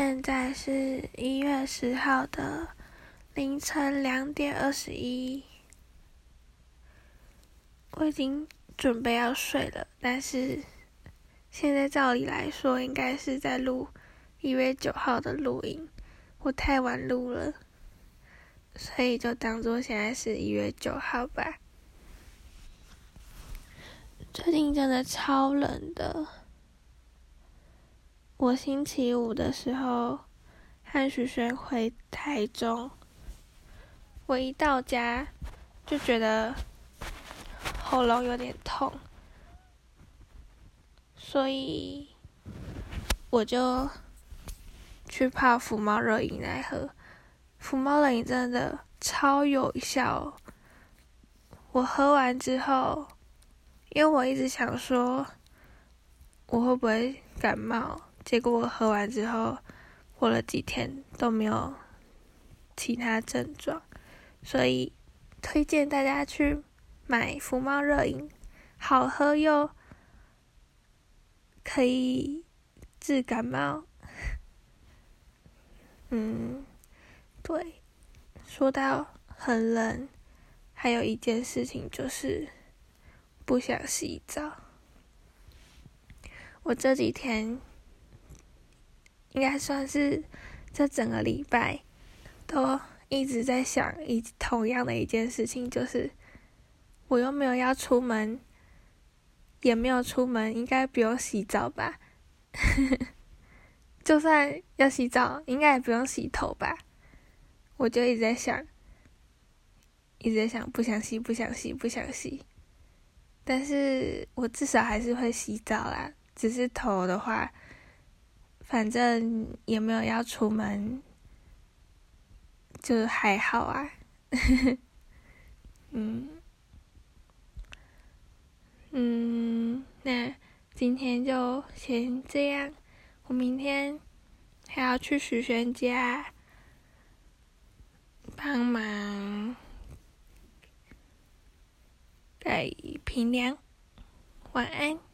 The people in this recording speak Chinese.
现在是一月十号的凌晨两点二十一，我已经准备要睡了，但是现在照理来说应该是在录一月九号的录音，我太晚录了，所以就当做现在是一月九号吧。最近真的超冷的。我星期五的时候和徐轩回台中，我一到家就觉得喉咙有点痛，所以我就去泡福猫热饮来喝。福猫热饮真的超有效，我喝完之后，因为我一直想说我会不会感冒。结果我喝完之后，过了几天都没有其他症状，所以推荐大家去买福猫热饮，好喝又可以治感冒。嗯，对，说到很冷，还有一件事情就是不想洗澡。我这几天。应该算是这整个礼拜都一直在想一同样的一件事情，就是我又没有要出门，也没有出门，应该不用洗澡吧？就算要洗澡，应该也不用洗头吧？我就一直在想，一直在想，不想洗，不想洗，不想洗。但是我至少还是会洗澡啦，只是头的话。反正也没有要出门，就还好啊。嗯嗯，那今天就先这样。我明天还要去徐轩家帮忙盖平凉。晚安。